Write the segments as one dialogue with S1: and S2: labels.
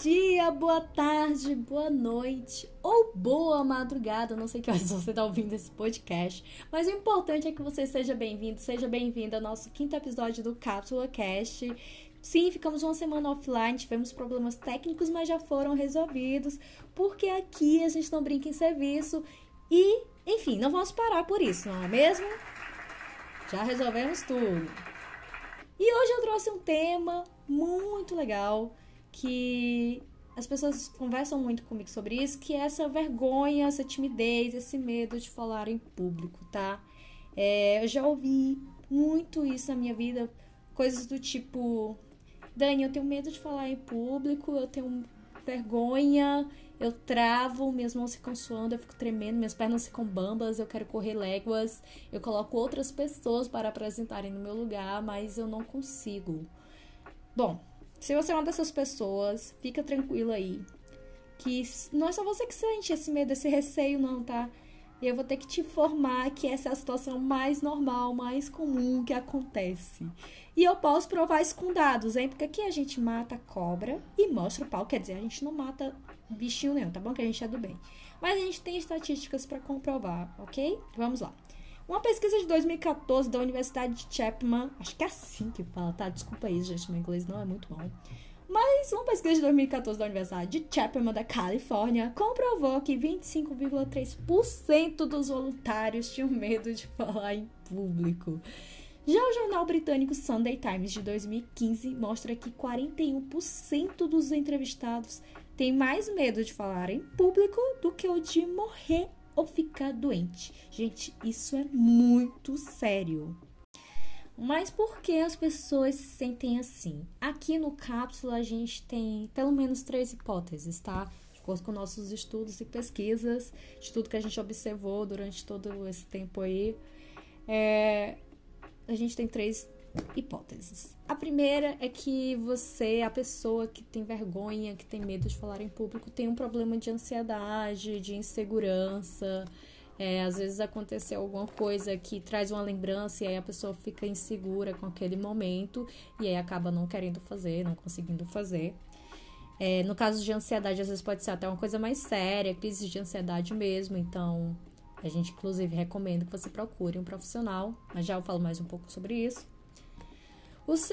S1: dia, boa tarde, boa noite ou boa madrugada. não sei que horas você está ouvindo esse podcast, mas o importante é que você seja bem-vindo, seja bem-vindo ao nosso quinto episódio do Cápsula Cast. Sim, ficamos uma semana offline, tivemos problemas técnicos, mas já foram resolvidos, porque aqui a gente não brinca em serviço e, enfim, não vamos parar por isso, não é mesmo? Já resolvemos tudo. E hoje eu trouxe um tema muito legal que as pessoas conversam muito comigo sobre isso, que é essa vergonha, essa timidez, esse medo de falar em público, tá? É, eu já ouvi muito isso na minha vida, coisas do tipo, Dani, eu tenho medo de falar em público, eu tenho vergonha, eu travo, minhas mãos ficam suando, eu fico tremendo, minhas pernas ficam bambas, eu quero correr léguas, eu coloco outras pessoas para apresentarem no meu lugar, mas eu não consigo. Bom, se você é uma dessas pessoas, fica tranquila aí. Que não é só você que sente esse medo, esse receio, não, tá? Eu vou ter que te informar que essa é a situação mais normal, mais comum que acontece. E eu posso provar isso com dados, hein? Porque aqui a gente mata cobra e mostra o pau. Quer dizer, a gente não mata bichinho nenhum, tá bom? Que a gente é do bem. Mas a gente tem estatísticas para comprovar, ok? Vamos lá. Uma pesquisa de 2014 da Universidade de Chapman, acho que é assim que fala, tá? Desculpa aí, gente, meu inglês não é muito bom. Mas uma pesquisa de 2014 da Universidade de Chapman, da Califórnia, comprovou que 25,3% dos voluntários tinham medo de falar em público. Já o jornal britânico Sunday Times de 2015 mostra que 41% dos entrevistados têm mais medo de falar em público do que o de morrer ou ficar doente. Gente, isso é muito sério. Mas por que as pessoas se sentem assim? Aqui no Cápsula a gente tem pelo menos três hipóteses, tá? De acordo com nossos estudos e pesquisas, de tudo que a gente observou durante todo esse tempo aí. É, a gente tem três hipóteses. A primeira é que você, a pessoa que tem vergonha, que tem medo de falar em público, tem um problema de ansiedade, de insegurança. É, às vezes aconteceu alguma coisa que traz uma lembrança e aí a pessoa fica insegura com aquele momento e aí acaba não querendo fazer, não conseguindo fazer. É, no caso de ansiedade, às vezes pode ser até uma coisa mais séria, crise de ansiedade mesmo. Então, a gente inclusive recomenda que você procure um profissional, mas já eu falo mais um pouco sobre isso.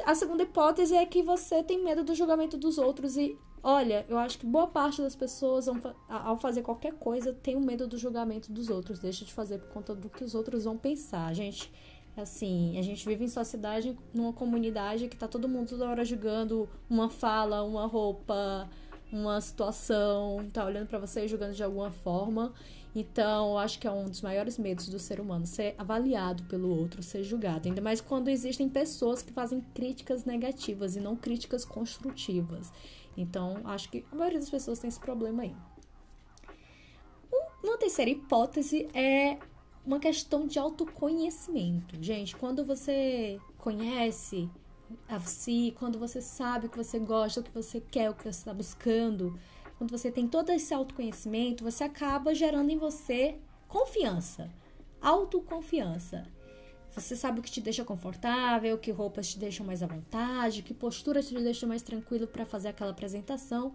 S1: A segunda hipótese é que você tem medo do julgamento dos outros e olha, eu acho que boa parte das pessoas ao fazer qualquer coisa tem o medo do julgamento dos outros, deixa de fazer por conta do que os outros vão pensar. A gente assim, a gente vive em sociedade, numa comunidade que tá todo mundo toda hora julgando uma fala, uma roupa, uma situação, tá olhando para você e julgando de alguma forma. Então, eu acho que é um dos maiores medos do ser humano ser avaliado pelo outro, ser julgado. Ainda mais quando existem pessoas que fazem críticas negativas e não críticas construtivas. Então, acho que a maioria das pessoas tem esse problema aí. Uma terceira hipótese é uma questão de autoconhecimento. Gente, quando você conhece a si, quando você sabe o que você gosta, o que você quer, o que você está buscando, quando você tem todo esse autoconhecimento, você acaba gerando em você confiança, autoconfiança. Você sabe o que te deixa confortável, que roupas te deixam mais à vontade, que postura te deixa mais tranquilo para fazer aquela apresentação.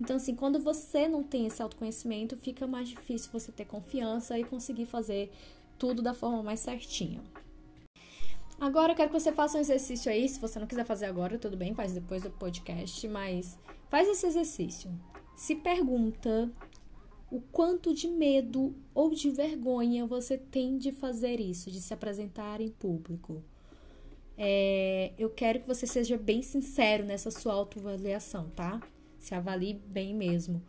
S1: Então, assim, quando você não tem esse autoconhecimento, fica mais difícil você ter confiança e conseguir fazer tudo da forma mais certinha. Agora eu quero que você faça um exercício aí. Se você não quiser fazer agora, tudo bem, faz depois do podcast, mas faz esse exercício se pergunta o quanto de medo ou de vergonha você tem de fazer isso, de se apresentar em público. É, eu quero que você seja bem sincero nessa sua autoavaliação, tá? Se avalie bem mesmo.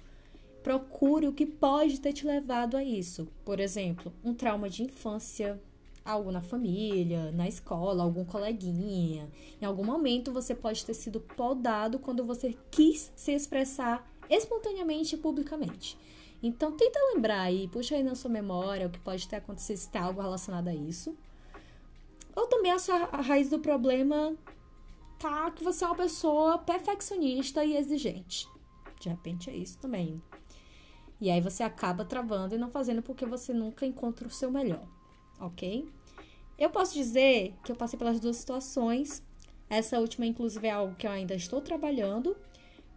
S1: Procure o que pode ter te levado a isso. Por exemplo, um trauma de infância, algo na família, na escola, algum coleguinha. Em algum momento você pode ter sido podado quando você quis se expressar espontaneamente e publicamente. Então, tenta lembrar aí, puxa aí na sua memória o que pode ter acontecido se tem algo relacionado a isso. Ou também a, sua, a raiz do problema tá que você é uma pessoa perfeccionista e exigente. De repente é isso também. E aí você acaba travando e não fazendo porque você nunca encontra o seu melhor, ok? Eu posso dizer que eu passei pelas duas situações. Essa última, inclusive, é algo que eu ainda estou trabalhando.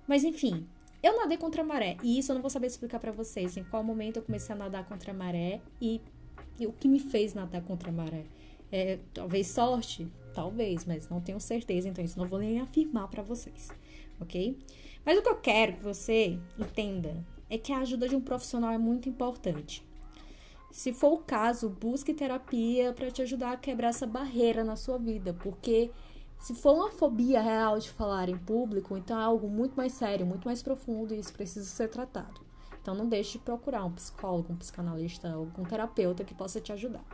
S1: Mas enfim, eu nadei contra a maré. E isso eu não vou saber explicar para vocês. Em qual momento eu comecei a nadar contra a maré e, e o que me fez nadar contra a maré. É, talvez sorte, talvez, mas não tenho certeza, então isso não vou nem afirmar para vocês, ok? Mas o que eu quero que você entenda é que a ajuda de um profissional é muito importante. Se for o caso, busque terapia para te ajudar a quebrar essa barreira na sua vida, porque se for uma fobia real de falar em público, então é algo muito mais sério, muito mais profundo e isso precisa ser tratado. Então não deixe de procurar um psicólogo, um psicanalista, algum terapeuta que possa te ajudar.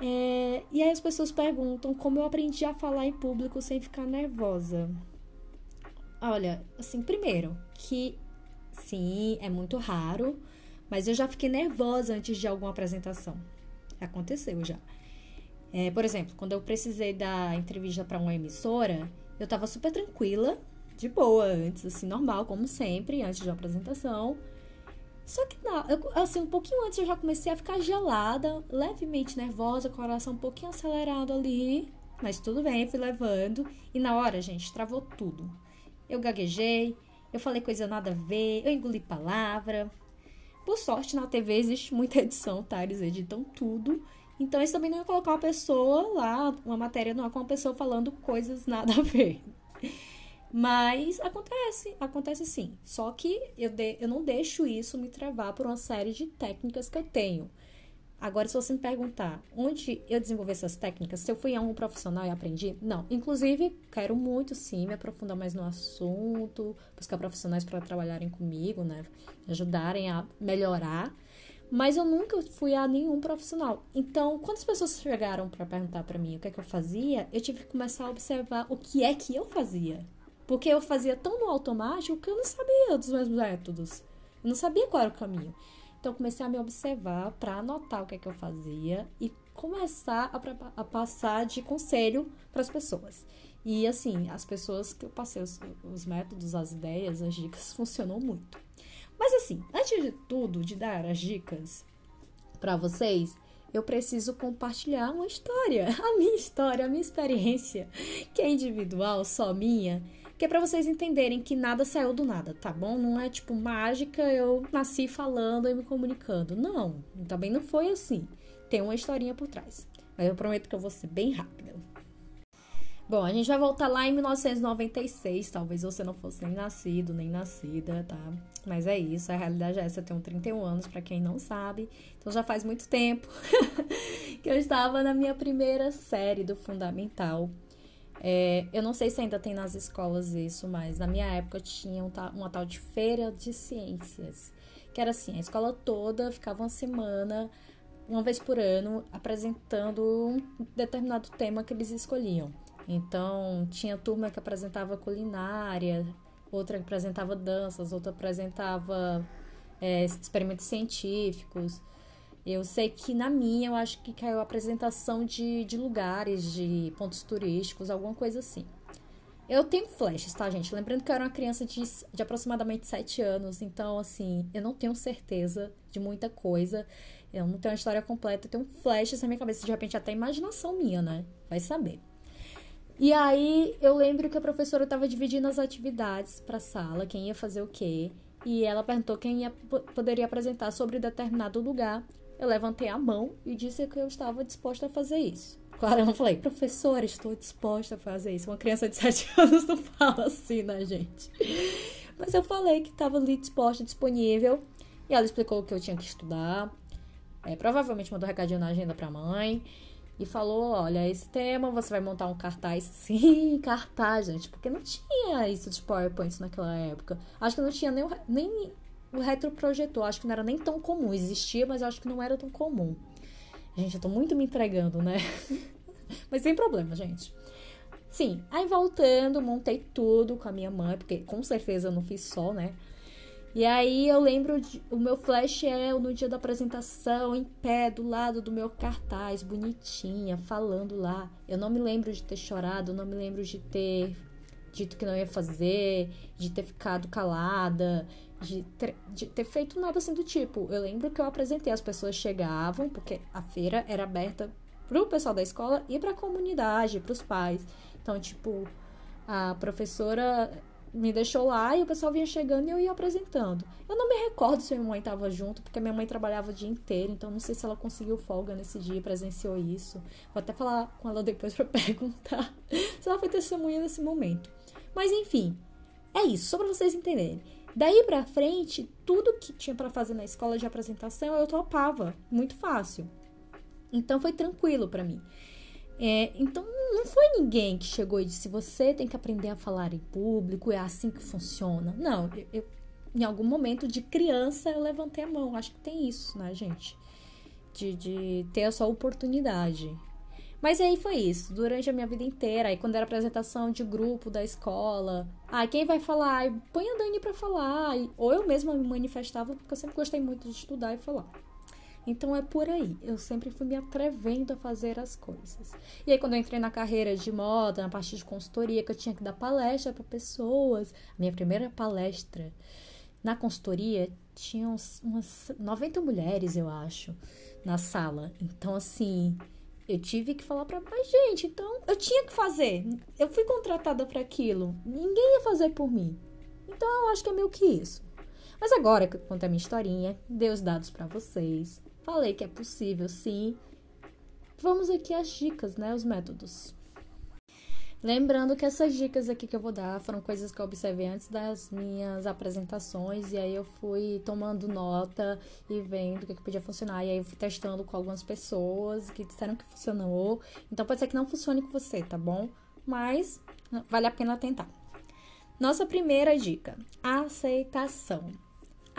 S1: É, e aí as pessoas perguntam como eu aprendi a falar em público sem ficar nervosa. Olha, assim, primeiro, que sim, é muito raro, mas eu já fiquei nervosa antes de alguma apresentação. Aconteceu já. É, por exemplo, quando eu precisei dar entrevista para uma emissora, eu tava super tranquila, de boa, antes, assim, normal, como sempre, antes de uma apresentação. Só que, não, eu, assim, um pouquinho antes eu já comecei a ficar gelada, levemente nervosa, coração um pouquinho acelerado ali. Mas tudo bem, fui levando. E na hora, gente, travou tudo. Eu gaguejei, eu falei coisa nada a ver, eu engoli palavra. Por sorte, na TV existe muita edição, tá? Eles editam tudo. Então, eles também não iam colocar uma pessoa lá, uma matéria não com uma pessoa falando coisas nada a ver. Mas acontece, acontece sim. Só que eu, de, eu não deixo isso me travar por uma série de técnicas que eu tenho. Agora, se você me perguntar onde eu desenvolvi essas técnicas, se eu fui a um profissional e aprendi, não. Inclusive, quero muito sim me aprofundar mais no assunto, buscar profissionais para trabalharem comigo, né? Me ajudarem a melhorar. Mas eu nunca fui a nenhum profissional. Então, quando as pessoas chegaram para perguntar para mim o que é que eu fazia, eu tive que começar a observar o que é que eu fazia. Porque eu fazia tão no automático que eu não sabia dos meus métodos. Eu não sabia qual era o caminho. Então, comecei a me observar para anotar o que é que eu fazia e começar a, a passar de conselho para as pessoas. E assim, as pessoas que eu passei os, os métodos, as ideias, as dicas funcionou muito. Mas assim, antes de tudo, de dar as dicas para vocês, eu preciso compartilhar uma história, a minha história, a minha experiência, que é individual, só minha, que é para vocês entenderem que nada saiu do nada, tá bom? Não é tipo mágica, eu nasci falando e me comunicando. Não, também não foi assim. Tem uma historinha por trás. Mas eu prometo que eu vou ser bem rápida. Bom, a gente vai voltar lá em 1996. Talvez você não fosse nem nascido, nem nascida, tá? Mas é isso, a realidade é essa. Eu tenho 31 anos, para quem não sabe. Então já faz muito tempo que eu estava na minha primeira série do Fundamental. É, eu não sei se ainda tem nas escolas isso, mas na minha época tinha uma tal de feira de ciências. Que era assim, a escola toda ficava uma semana, uma vez por ano, apresentando um determinado tema que eles escolhiam. Então, tinha turma que apresentava culinária, outra que apresentava danças, outra apresentava é, experimentos científicos. Eu sei que na minha, eu acho que caiu apresentação de, de lugares, de pontos turísticos, alguma coisa assim. Eu tenho flashes, tá, gente? Lembrando que eu era uma criança de, de aproximadamente 7 anos, então, assim, eu não tenho certeza de muita coisa. Eu não tenho a história completa, eu tenho flashes na minha cabeça, de repente até imaginação minha, né? Vai saber. E aí eu lembro que a professora estava dividindo as atividades para a sala, quem ia fazer o quê. E ela perguntou quem ia, poderia apresentar sobre determinado lugar. Eu levantei a mão e disse que eu estava disposta a fazer isso. Claro, eu não falei, professora, estou disposta a fazer isso. Uma criança de 7 anos não fala assim, né, gente? Mas eu falei que estava ali disposta, disponível. E ela explicou que eu tinha que estudar. É, provavelmente mandou recadinho na agenda para a mãe e falou: Olha, esse tema você vai montar um cartaz. Sim, cartaz, gente, porque não tinha isso de PowerPoint naquela época. Acho que não tinha nem nem o retroprojetor, acho que não era nem tão comum. Existia, mas acho que não era tão comum. Gente, eu tô muito me entregando, né? mas sem problema, gente. Sim, aí voltando, montei tudo com a minha mãe, porque com certeza eu não fiz só, né? E aí eu lembro, de, o meu flash é no dia da apresentação, em pé, do lado do meu cartaz, bonitinha, falando lá. Eu não me lembro de ter chorado, não me lembro de ter dito que não ia fazer, de ter ficado calada, de ter, de ter feito nada assim do tipo. Eu lembro que eu apresentei, as pessoas chegavam, porque a feira era aberta pro pessoal da escola e pra comunidade, pros pais. Então, tipo, a professora me deixou lá e o pessoal vinha chegando e eu ia apresentando. Eu não me recordo se minha mãe estava junto, porque minha mãe trabalhava o dia inteiro, então não sei se ela conseguiu folga nesse dia, presenciou isso. Vou até falar com ela depois para perguntar se ela foi testemunha nesse momento. Mas enfim, é isso, só para vocês entenderem. Daí pra frente, tudo que tinha para fazer na escola de apresentação eu topava, muito fácil. Então foi tranquilo para mim. É, então não foi ninguém que chegou e disse você tem que aprender a falar em público, é assim que funciona. Não, eu, eu, em algum momento de criança eu levantei a mão. Acho que tem isso, né, gente? De, de ter essa oportunidade. Mas aí foi isso, durante a minha vida inteira. Aí quando era apresentação de grupo da escola, ah, quem vai falar? Põe a Dani pra falar. Ou eu mesma me manifestava, porque eu sempre gostei muito de estudar e falar. Então é por aí. Eu sempre fui me atrevendo a fazer as coisas. E aí, quando eu entrei na carreira de moda, na parte de consultoria, que eu tinha que dar palestra para pessoas, minha primeira palestra na consultoria tinha uns, umas 90 mulheres, eu acho, na sala. Então, assim, eu tive que falar para mais gente. Então, eu tinha que fazer. Eu fui contratada para aquilo. Ninguém ia fazer por mim. Então, eu acho que é meio que isso. Mas agora que eu contei a minha historinha, dei os dados para vocês, Falei que é possível, sim. Vamos aqui às dicas, né? Os métodos. Lembrando que essas dicas aqui que eu vou dar foram coisas que eu observei antes das minhas apresentações, e aí eu fui tomando nota e vendo o que, que podia funcionar, e aí eu fui testando com algumas pessoas que disseram que funcionou. Então pode ser que não funcione com você, tá bom? Mas vale a pena tentar. Nossa primeira dica: aceitação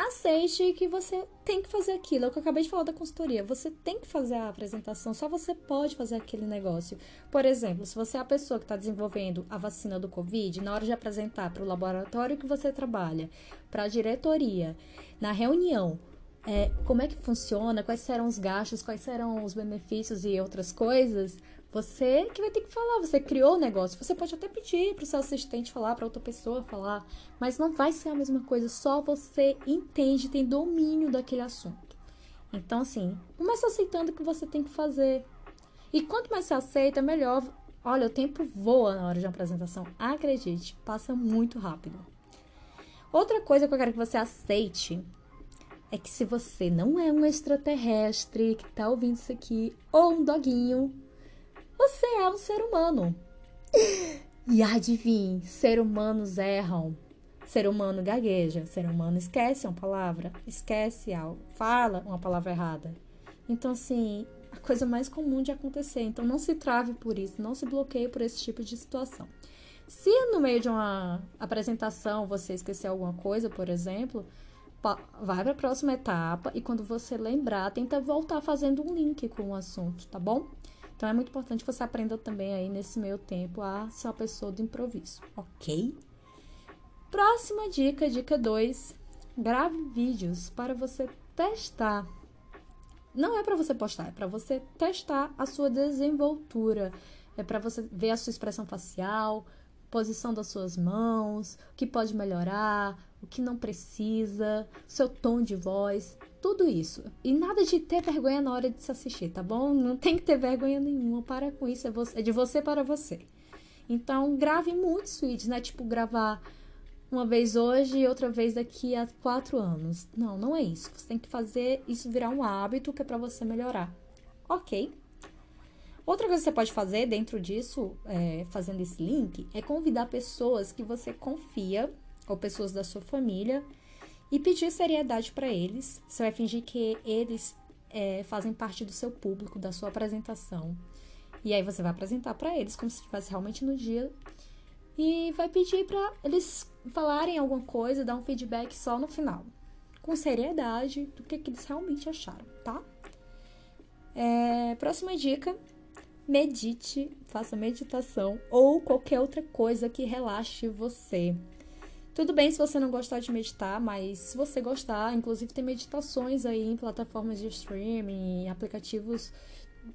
S1: aceite que você tem que fazer aquilo. É o que eu acabei de falar da consultoria. Você tem que fazer a apresentação, só você pode fazer aquele negócio. Por exemplo, se você é a pessoa que está desenvolvendo a vacina do Covid, na hora de apresentar para o laboratório que você trabalha, para a diretoria, na reunião, é, como é que funciona, quais serão os gastos, quais serão os benefícios e outras coisas, você que vai ter que falar, você criou o negócio. Você pode até pedir para o seu assistente falar, para outra pessoa falar, mas não vai ser a mesma coisa, só você entende, tem domínio daquele assunto. Então, assim, começa aceitando o que você tem que fazer. E quanto mais você aceita, melhor. Olha, o tempo voa na hora de uma apresentação. Acredite, passa muito rápido. Outra coisa que eu quero que você aceite é que se você não é um extraterrestre que tá ouvindo isso aqui, ou um doguinho, você é um ser humano. E adivinhe, ser humanos erram. Ser humano gagueja, ser humano esquece uma palavra, esquece algo, fala uma palavra errada. Então, assim, a coisa mais comum de acontecer. Então, não se trave por isso, não se bloqueie por esse tipo de situação. Se no meio de uma apresentação você esquecer alguma coisa, por exemplo, vai para a próxima etapa e quando você lembrar, tenta voltar fazendo um link com o assunto, tá bom? Então é muito importante que você aprenda também aí nesse meio tempo a ser uma pessoa do improviso, ok? Próxima dica, dica 2. Grave vídeos para você testar. Não é para você postar, é para você testar a sua desenvoltura. É para você ver a sua expressão facial, posição das suas mãos, o que pode melhorar, o que não precisa, seu tom de voz, tudo isso. E nada de ter vergonha na hora de se assistir, tá bom? Não tem que ter vergonha nenhuma. Para com isso. É, você, é de você para você. Então, grave muitos vídeos, né? Tipo, gravar uma vez hoje e outra vez daqui a quatro anos. Não, não é isso. Você tem que fazer isso virar um hábito que é para você melhorar. Ok? Outra coisa que você pode fazer dentro disso, é, fazendo esse link, é convidar pessoas que você confia, ou pessoas da sua família, e pedir seriedade para eles. Você vai fingir que eles é, fazem parte do seu público, da sua apresentação. E aí você vai apresentar para eles como se estivesse realmente no dia e vai pedir para eles falarem alguma coisa, dar um feedback só no final, com seriedade do que, que eles realmente acharam, tá? É, próxima dica: medite, faça meditação ou qualquer outra coisa que relaxe você. Tudo bem se você não gostar de meditar, mas se você gostar, inclusive tem meditações aí em plataformas de streaming, aplicativos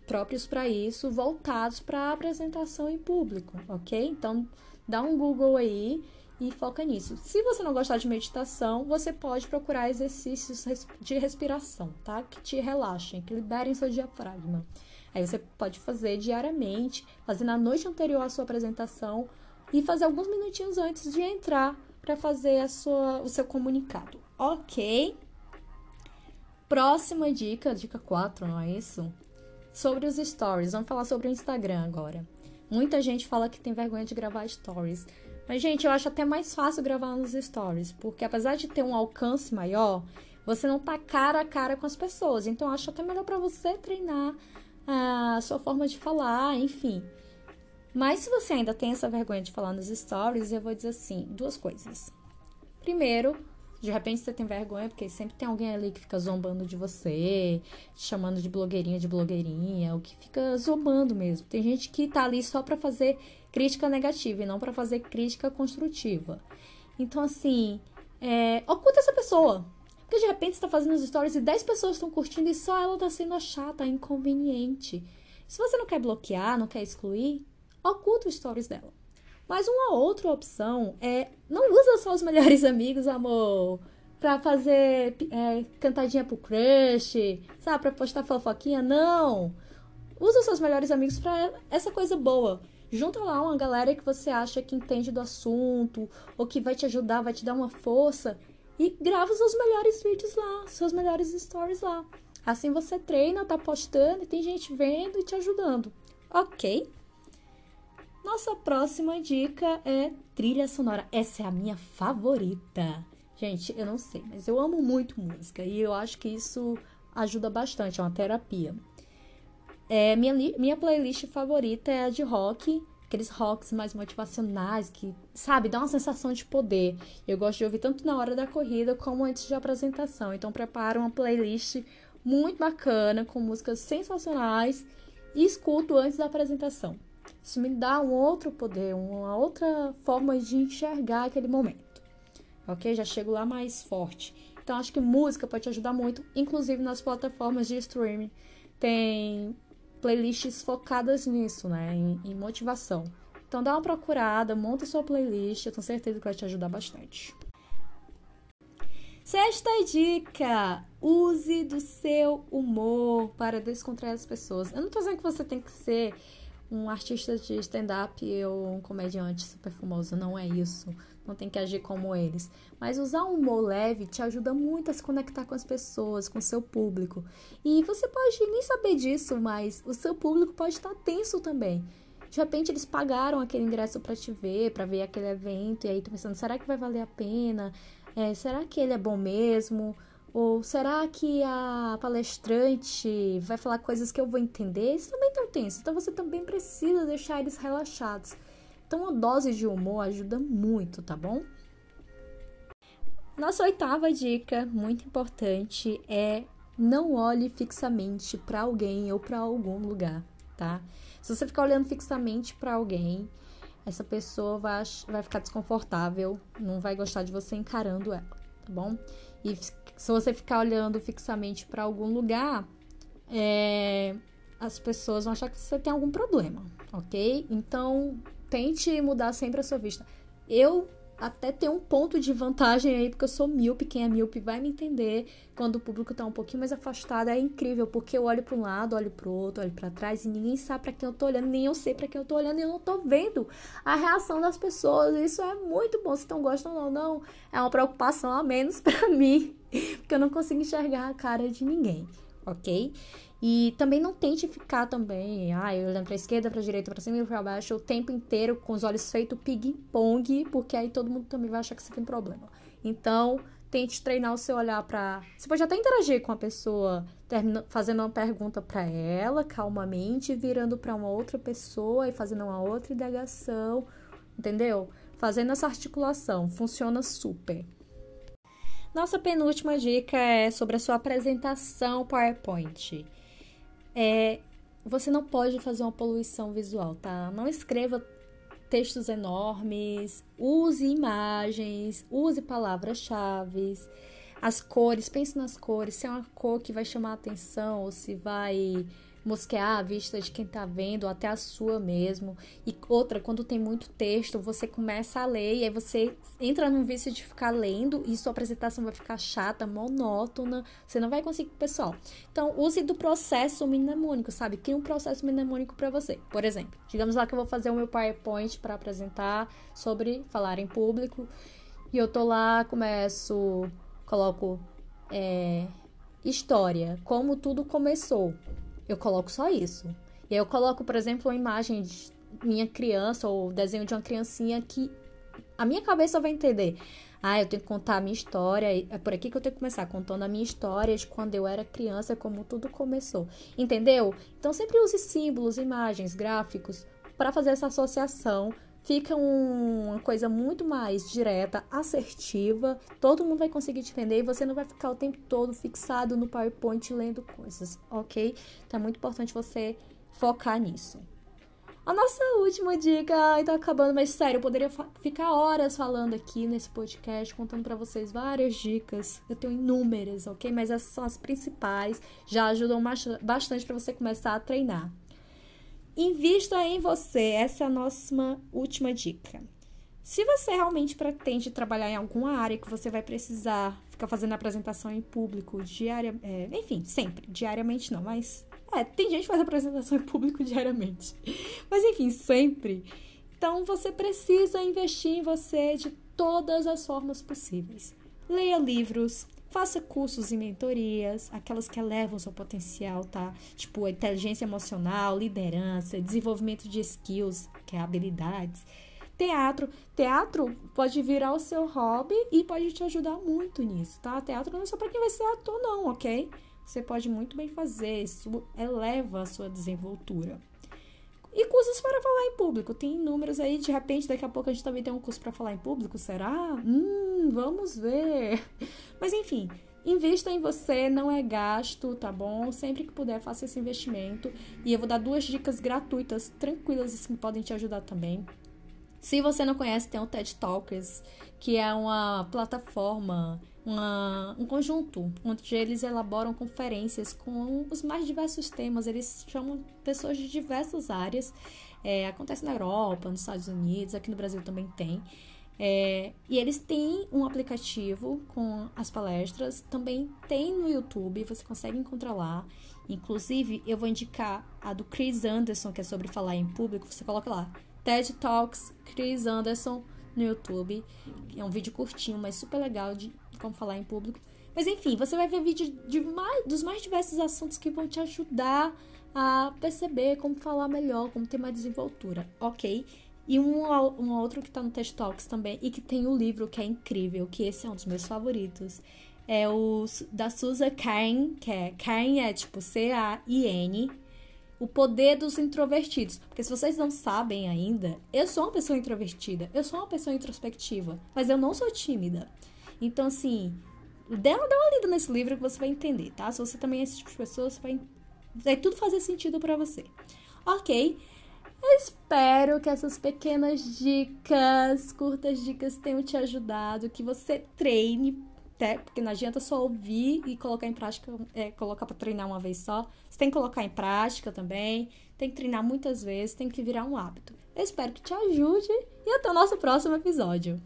S1: próprios para isso, voltados para apresentação em público, ok? Então dá um Google aí e foca nisso. Se você não gostar de meditação, você pode procurar exercícios de respiração, tá? Que te relaxem, que liberem seu diafragma. Aí você pode fazer diariamente, fazer na noite anterior à sua apresentação e fazer alguns minutinhos antes de entrar para fazer a sua, o seu comunicado. Ok? Próxima dica, dica 4, não é isso? Sobre os stories. Vamos falar sobre o Instagram agora. Muita gente fala que tem vergonha de gravar stories. Mas, gente, eu acho até mais fácil gravar nos stories, porque apesar de ter um alcance maior, você não tá cara a cara com as pessoas. Então, eu acho até melhor para você treinar a sua forma de falar, enfim. Mas se você ainda tem essa vergonha de falar nos stories, eu vou dizer assim, duas coisas. Primeiro, de repente você tem vergonha, porque sempre tem alguém ali que fica zombando de você, te chamando de blogueirinha de blogueirinha, ou que fica zombando mesmo. Tem gente que tá ali só para fazer crítica negativa e não para fazer crítica construtiva. Então, assim, é, oculta essa pessoa. Porque de repente você tá fazendo as stories e 10 pessoas estão curtindo e só ela tá sendo chata, inconveniente. Se você não quer bloquear, não quer excluir, oculta os stories dela. Mas uma outra opção é não usa só os melhores amigos, amor, pra fazer é, cantadinha pro crush, sabe, pra postar fofoquinha, não. Usa seus melhores amigos pra essa coisa boa. Junta lá uma galera que você acha que entende do assunto, ou que vai te ajudar, vai te dar uma força, e grava os seus melhores vídeos lá, seus melhores stories lá. Assim você treina, tá postando e tem gente vendo e te ajudando. Ok? Nossa próxima dica é trilha sonora. Essa é a minha favorita. Gente, eu não sei, mas eu amo muito música e eu acho que isso ajuda bastante, é uma terapia. É, minha, minha playlist favorita é a de rock, aqueles rocks mais motivacionais que, sabe, dá uma sensação de poder. Eu gosto de ouvir tanto na hora da corrida como antes de apresentação. Então, preparo uma playlist muito bacana com músicas sensacionais e escuto antes da apresentação. Isso me dá um outro poder, uma outra forma de enxergar aquele momento. Ok? Já chego lá mais forte. Então, acho que música pode te ajudar muito, inclusive nas plataformas de streaming. Tem playlists focadas nisso, né? Em, em motivação. Então, dá uma procurada, monta sua playlist, eu tenho certeza que vai te ajudar bastante. Sexta dica: use do seu humor para descontrair as pessoas. Eu não tô dizendo que você tem que ser um artista de stand-up ou um comediante super famoso. Não é isso. Não tem que agir como eles. Mas usar um humor leve te ajuda muito a se conectar com as pessoas, com o seu público. E você pode nem saber disso, mas o seu público pode estar tenso também. De repente eles pagaram aquele ingresso para te ver, para ver aquele evento, e aí tu pensando, será que vai valer a pena? É, será que ele é bom mesmo? Ou será que a palestrante vai falar coisas que eu vou entender? Isso também tão tenso. Então você também precisa deixar eles relaxados. Então uma dose de humor ajuda muito, tá bom? Nossa oitava dica, muito importante, é não olhe fixamente para alguém ou para algum lugar, tá? Se você ficar olhando fixamente para alguém, essa pessoa vai, vai ficar desconfortável, não vai gostar de você encarando ela, tá bom? E se você ficar olhando fixamente para algum lugar, é, as pessoas vão achar que você tem algum problema, ok? Então, tente mudar sempre a sua vista. Eu até tenho um ponto de vantagem aí, porque eu sou míope. Quem é míope vai me entender. Quando o público tá um pouquinho mais afastado, é incrível, porque eu olho para um lado, olho para outro, olho para trás e ninguém sabe para quem eu tô olhando, nem eu sei para quem eu tô olhando e eu não tô vendo a reação das pessoas. Isso é muito bom. Se estão gostando ou não, é uma preocupação a menos para mim. porque eu não consigo enxergar a cara de ninguém, ok? E também não tente ficar também, ah, olhando pra esquerda, pra direita, pra cima e pra baixo o tempo inteiro com os olhos feitos ping-pong, porque aí todo mundo também vai achar que você tem problema. Então, tente treinar o seu olhar para. Você pode até interagir com a pessoa, fazendo uma pergunta para ela, calmamente, virando para uma outra pessoa e fazendo uma outra indagação, entendeu? Fazendo essa articulação, funciona super. Nossa penúltima dica é sobre a sua apresentação PowerPoint. É, você não pode fazer uma poluição visual, tá? Não escreva textos enormes, use imagens, use palavras-chave, as cores, pense nas cores, se é uma cor que vai chamar a atenção ou se vai mosquear a vista de quem tá vendo, até a sua mesmo. E outra, quando tem muito texto, você começa a ler e aí você entra num vício de ficar lendo e sua apresentação vai ficar chata, monótona, você não vai conseguir, pessoal. Então, use do processo mnemônico, sabe? Crie um processo mnemônico para você. Por exemplo, digamos lá que eu vou fazer o meu PowerPoint para apresentar sobre falar em público. E eu tô lá, começo, coloco é, história, como tudo começou. Eu coloco só isso. E aí eu coloco, por exemplo, uma imagem de minha criança ou desenho de uma criancinha que a minha cabeça vai entender. Ah, eu tenho que contar a minha história. É por aqui que eu tenho que começar, contando a minha história de quando eu era criança, como tudo começou. Entendeu? Então sempre use símbolos, imagens, gráficos para fazer essa associação. Fica um, uma coisa muito mais direta, assertiva. Todo mundo vai conseguir te entender e você não vai ficar o tempo todo fixado no PowerPoint lendo coisas, ok? Então é muito importante você focar nisso. A nossa última dica, tá acabando, mas sério, eu poderia ficar horas falando aqui nesse podcast, contando para vocês várias dicas. Eu tenho inúmeras, ok? Mas essas são as principais, já ajudam bastante para você começar a treinar. Invista em você, essa é a nossa última dica. Se você realmente pretende trabalhar em alguma área que você vai precisar ficar fazendo apresentação em público diária, é, enfim, sempre, diariamente não, mas é, tem gente que faz apresentação em público diariamente. Mas enfim, sempre. Então você precisa investir em você de todas as formas possíveis. Leia livros, faça cursos e mentorias, aquelas que elevam seu potencial, tá? Tipo, inteligência emocional, liderança, desenvolvimento de skills, que é habilidades. Teatro. Teatro pode virar o seu hobby e pode te ajudar muito nisso, tá? Teatro não é só para quem vai ser ator, não, ok? você pode muito bem fazer, isso eleva a sua desenvoltura. E cursos para falar em público. Tem inúmeros aí, de repente, daqui a pouco a gente também tem um curso para falar em público, será? Hum, vamos ver. Mas enfim, invista em você, não é gasto, tá bom? Sempre que puder, faça esse investimento. E eu vou dar duas dicas gratuitas, tranquilas, assim, que podem te ajudar também. Se você não conhece, tem o TED Talkers, que é uma plataforma uma, um conjunto onde eles elaboram conferências com os mais diversos temas. Eles chamam pessoas de diversas áreas. É, acontece na Europa, nos Estados Unidos, aqui no Brasil também tem. É, e eles têm um aplicativo com as palestras, também tem no YouTube, você consegue encontrar lá. Inclusive, eu vou indicar a do Chris Anderson, que é sobre falar em público. Você coloca lá, TED Talks Chris Anderson no YouTube. É um vídeo curtinho, mas super legal de como falar em público. Mas enfim, você vai ver vídeos de mais, dos mais diversos assuntos que vão te ajudar a perceber como falar melhor, como ter mais desenvoltura, ok? E um, um outro que tá no TED Talks também, e que tem o livro que é incrível, que esse é um dos meus favoritos, é o da Susan Cain, que é Cain é tipo C-A-I-N, o poder dos introvertidos. Porque se vocês não sabem ainda, eu sou uma pessoa introvertida, eu sou uma pessoa introspectiva, mas eu não sou tímida. Então, assim, dá, uma lida nesse livro que você vai entender, tá? Se você também é esse tipo de pessoa, você vai, vai tudo fazer sentido para você. Ok? Eu espero que essas pequenas dicas, curtas dicas, tenham te ajudado, que você treine, até, porque não adianta só ouvir e colocar em prática, é, colocar para treinar uma vez só. Você tem que colocar em prática também, tem que treinar muitas vezes, tem que virar um hábito. Eu espero que te ajude e até o nosso próximo episódio.